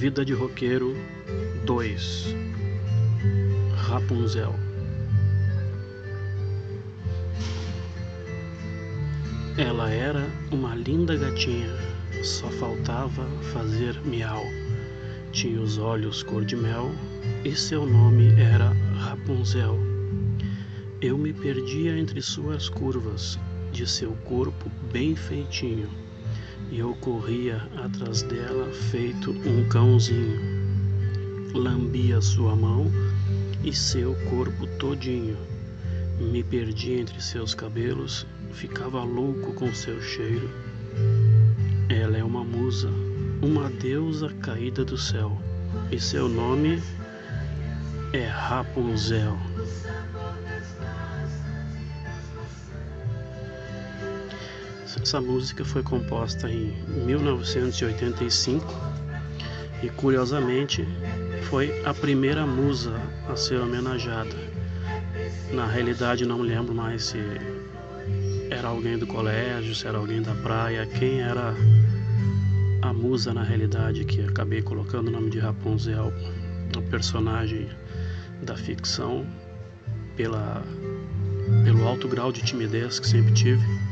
Vida de Roqueiro 2 Rapunzel Ela era uma linda gatinha, só faltava fazer miau. Tinha os olhos cor de mel e seu nome era Rapunzel. Eu me perdia entre suas curvas, de seu corpo bem feitinho, eu corria atrás dela feito um cãozinho. Lambia sua mão e seu corpo todinho. Me perdia entre seus cabelos, ficava louco com seu cheiro. Ela é uma musa, uma deusa caída do céu, e seu nome é Rapunzel. Essa música foi composta em 1985 e, curiosamente, foi a primeira musa a ser homenageada. Na realidade, não lembro mais se era alguém do colégio, se era alguém da praia, quem era a musa na realidade que acabei colocando o nome de Rapunzel, a personagem da ficção, pela, pelo alto grau de timidez que sempre tive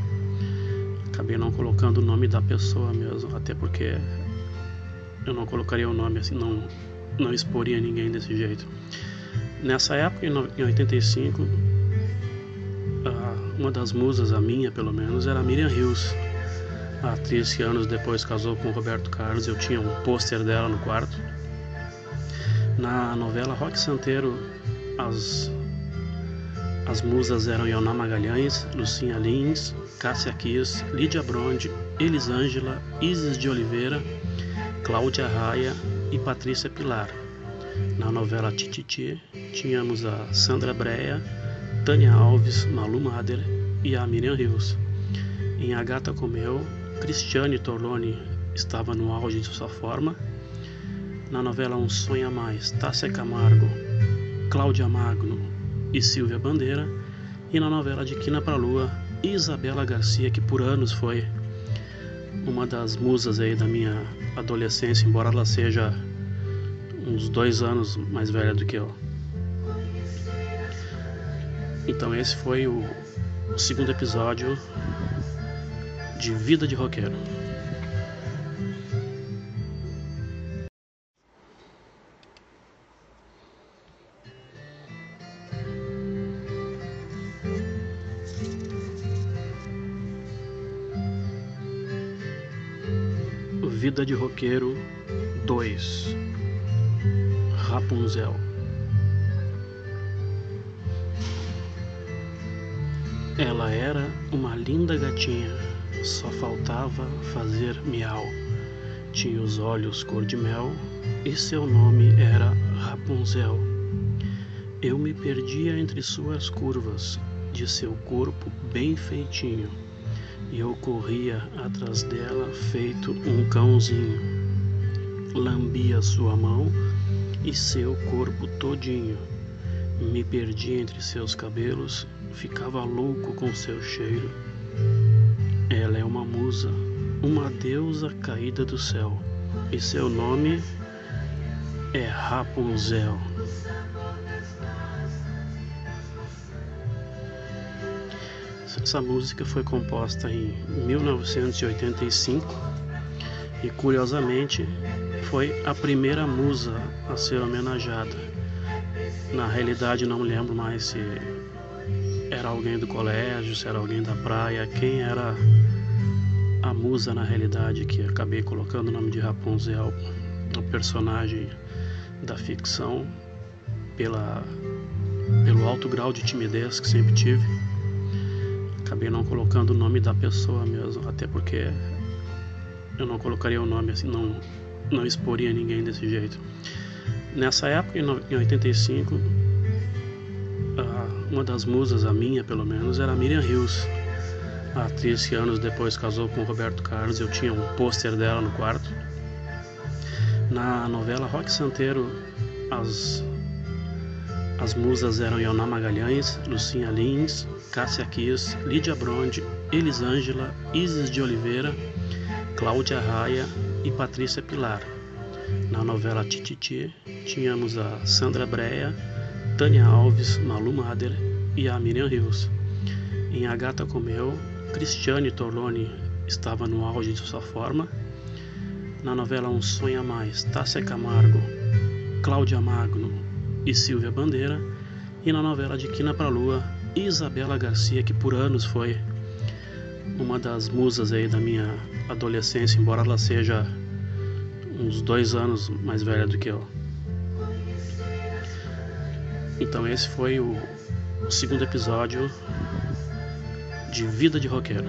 acabei não colocando o nome da pessoa mesmo, até porque eu não colocaria o nome assim, não, não exporia ninguém desse jeito. Nessa época, em 85, uma das musas, a minha pelo menos, era Miriam Hills, a atriz que anos depois casou com Roberto Carlos. Eu tinha um pôster dela no quarto. Na novela Rock Santeiro, as as musas eram Ioná Magalhães, Lucinha Lins, Cássia Kiss, Lídia Bronde, Elisângela, Isis de Oliveira, Cláudia Raia e Patrícia Pilar. Na novela Tititi, tínhamos a Sandra Breia, Tânia Alves, Malu Mader e a Miriam Rios. Em A Gata Comeu, Cristiane Torlone estava no auge de sua forma. Na novela Um Sonho a Mais, Tássia Camargo, Cláudia Magno e Silvia Bandeira, e na novela de Quina para Lua, Isabela Garcia, que por anos foi uma das musas aí da minha adolescência, embora ela seja uns dois anos mais velha do que eu. Então esse foi o segundo episódio de Vida de Roqueiro. Vida de Roqueiro 2 Rapunzel Ela era uma linda gatinha, só faltava fazer miau. Tinha os olhos cor de mel e seu nome era Rapunzel. Eu me perdia entre suas curvas, de seu corpo bem feitinho e eu corria atrás dela feito um cãozinho. Lambia sua mão e seu corpo todinho. Me perdi entre seus cabelos, ficava louco com seu cheiro. Ela é uma musa, uma deusa caída do céu, e seu nome é Rapunzel. Essa música foi composta em 1985 e, curiosamente, foi a primeira musa a ser homenageada. Na realidade, não lembro mais se era alguém do colégio, se era alguém da praia, quem era a musa na realidade que acabei colocando o nome de Rapunzel, a personagem da ficção, pela, pelo alto grau de timidez que sempre tive acabei não colocando o nome da pessoa mesmo, até porque eu não colocaria o nome assim, não, não exporia ninguém desse jeito. Nessa época, em 85, uma das musas, a minha pelo menos, era Miriam Hills, a atriz que anos depois casou com Roberto Carlos. Eu tinha um pôster dela no quarto. Na novela Rock Santeiro, as as musas eram Ioná Magalhães, Lucinha Lins, Cássia Kiss, Lídia Bronde, Elisângela, Isis de Oliveira, Cláudia Raia e Patrícia Pilar. Na novela Tititi, tínhamos a Sandra Breia, Tânia Alves, Malu Mader e a Miriam Rios. Em A Gata Comeu, Cristiane Torloni estava no auge de sua forma. Na novela Um Sonho a Mais, Tássia Camargo, Cláudia Magno e Silvia Bandeira. E na novela De Quina pra Lua, Isabela Garcia, que por anos foi uma das musas aí da minha adolescência, embora ela seja uns dois anos mais velha do que eu. Então esse foi o, o segundo episódio de Vida de Roqueiro.